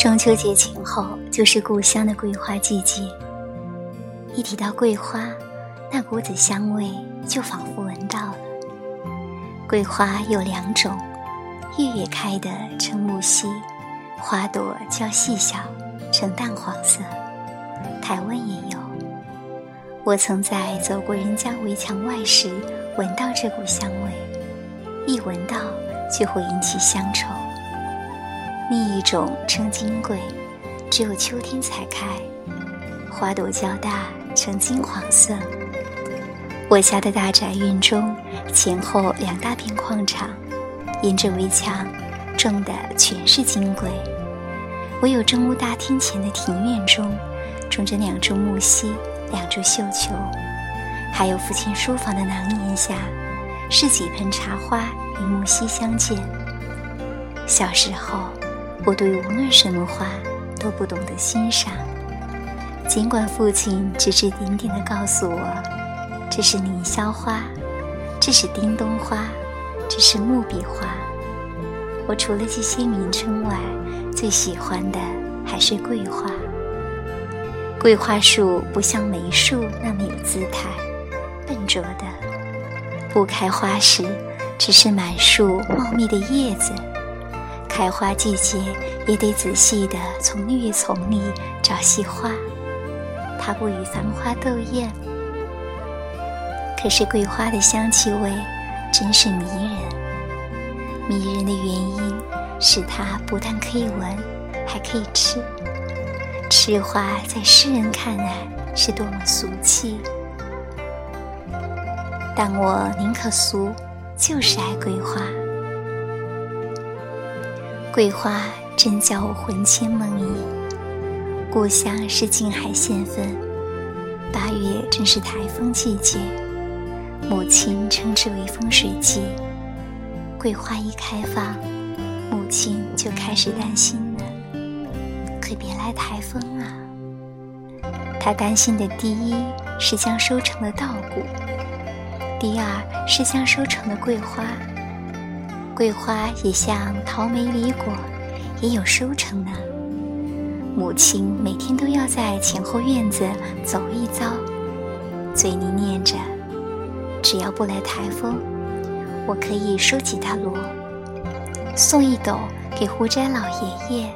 中秋节前后就是故乡的桂花季节。一提到桂花，那股子香味就仿佛闻到了。桂花有两种，月月开的呈木樨，花朵较细小，呈淡黄色。台湾也有。我曾在走过人家围墙外时，闻到这股香味，一闻到就会引起乡愁。另一种称金桂，只有秋天才开，花朵较大，呈金黄色。我家的大宅院中前后两大片矿场，沿着围墙种的全是金桂。唯有正屋大厅前的庭院中，种着两株木樨，两株绣球，还有父亲书房的廊檐下，是几盆茶花与木樨相间。小时候。我对无论什么花都不懂得欣赏，尽管父亲指指点点地告诉我，这是凌霄花，这是叮咚花，这是木笔花。我除了这些名称外，最喜欢的还是桂花。桂花树不像梅树那么有姿态，笨拙的，不开花时只是满树茂密的叶子。开花季节也得仔细地从绿叶丛里找细花，它不与繁花斗艳。可是桂花的香气味真是迷人，迷人的原因是它不但可以闻，还可以吃。吃花在世人看来是多么俗气，但我宁可俗，就是爱桂花。桂花真叫我魂牵梦萦。故乡是静海县份，八月正是台风季节，母亲称之为风水季。桂花一开放，母亲就开始担心了，可别来台风啊！她担心的第一是将收成的稻谷，第二是将收成的桂花。桂花也像桃梅李果，也有收成呢。母亲每天都要在前后院子走一遭，嘴里念着：“只要不来台风，我可以收几大箩，送一斗给胡宅老爷爷，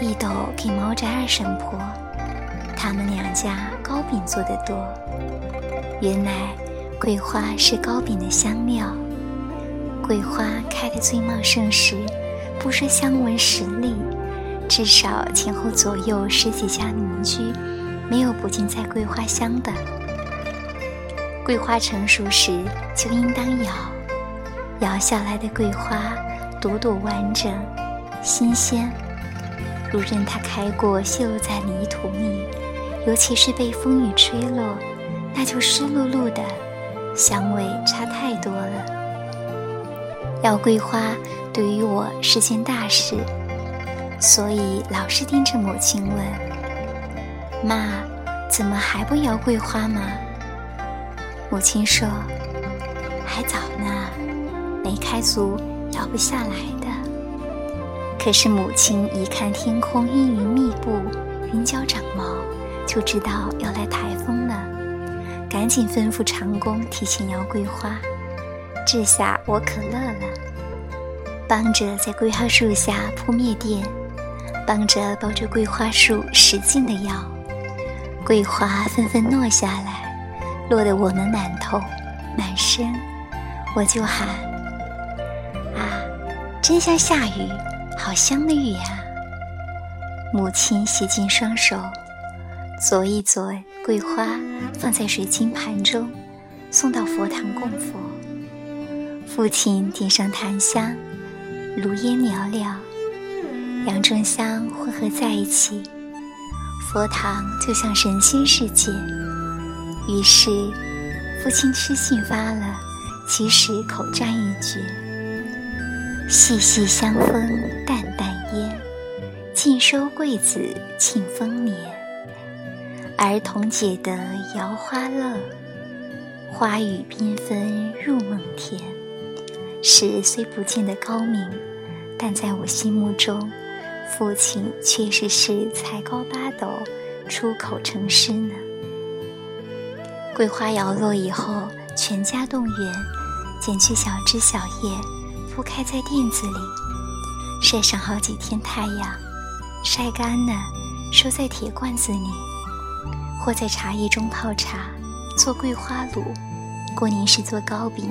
一斗给毛宅二婶婆，他们两家糕饼做得多。原来桂花是糕饼的香料。”桂花开得最茂盛时，不说香闻十里，至少前后左右十几家邻居，没有不尽在桂花香的。桂花成熟时就应当摇，摇下来的桂花朵朵完整、新鲜，如任它开过泄露在泥土里，尤其是被风雨吹落，那就湿漉漉的，香味差太多了。要桂花对于我是件大事，所以老是盯着母亲问：“妈，怎么还不摇桂花吗？”母亲说：“还早呢，没开足，摇不下来的。”可是母亲一看天空阴云密布，云脚长毛，就知道要来台风了，赶紧吩咐长工提前摇桂花。这下我可乐了，帮着在桂花树下铺灭垫，帮着抱着桂花树使劲的摇，桂花纷纷落下来，落得我们满头满身，我就喊：“啊，真像下雨，好香的雨呀！”母亲洗净双手，左一左桂花放在水晶盘中，送到佛堂供佛。父亲点上檀香，炉烟袅袅，两种香混合在一起，佛堂就像神仙世界。于是，父亲痴心发了，其实口占一绝：细细香风淡淡烟，尽收桂子庆丰年。儿童解得摇花乐，花语缤纷入梦田。是虽不见得高明，但在我心目中，父亲确实是才高八斗，出口成诗呢。桂花摇落以后，全家动员，剪去小枝小叶，铺开在垫子里，晒上好几天太阳，晒干了，收在铁罐子里，或在茶叶中泡茶，做桂花卤。过年时做糕饼，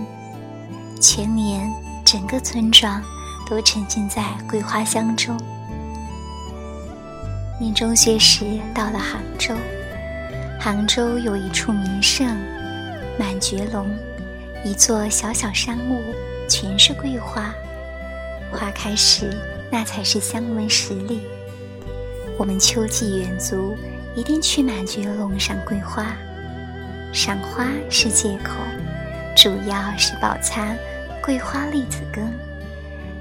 全年整个村庄都沉浸在桂花香中。念中学时到了杭州，杭州有一处名胜满觉陇，一座小小山屋，全是桂花。花开时，那才是香闻十里。我们秋季远足，一定去满觉陇赏桂花。赏花是借口，主要是饱餐桂花栗子羹。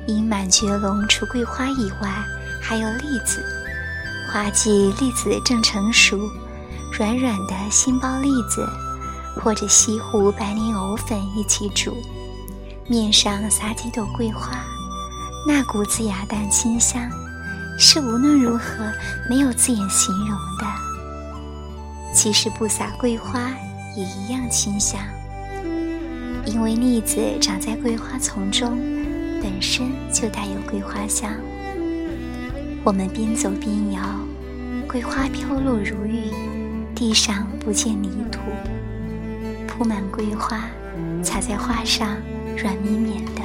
因满觉龙除桂花以外，还有栗子。花季栗子正成熟，软软的杏鲍栗子，或者西湖白莲藕粉一起煮，面上撒几朵桂花，那股子雅淡清香，是无论如何没有字眼形容的。其实不撒桂花也一样清香，因为栗子长在桂花丛中，本身就带有桂花香。我们边走边摇，桂花飘落如玉，地上不见泥土，铺满桂花，踩在花上软绵绵的，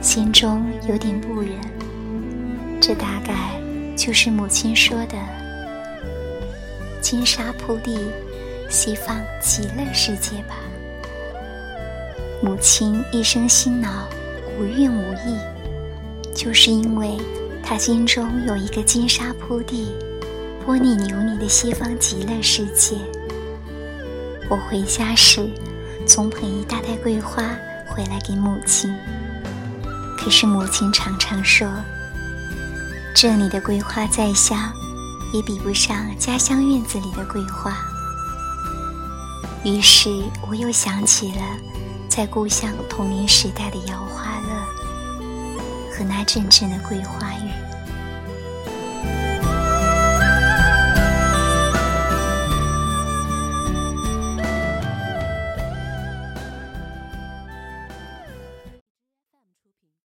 心中有点不忍。这大概就是母亲说的“金沙铺地，西方极乐世界”吧。母亲一生辛劳，无怨无义，就是因为。她心中有一个金沙铺地、玻璃琉璃的西方极乐世界。我回家时，总捧一大袋桂花回来给母亲。可是母亲常常说：“这里的桂花再香，也比不上家乡院子里的桂花。”于是我又想起了在故乡童年时代的摇花乐。和那阵阵的桂花雨。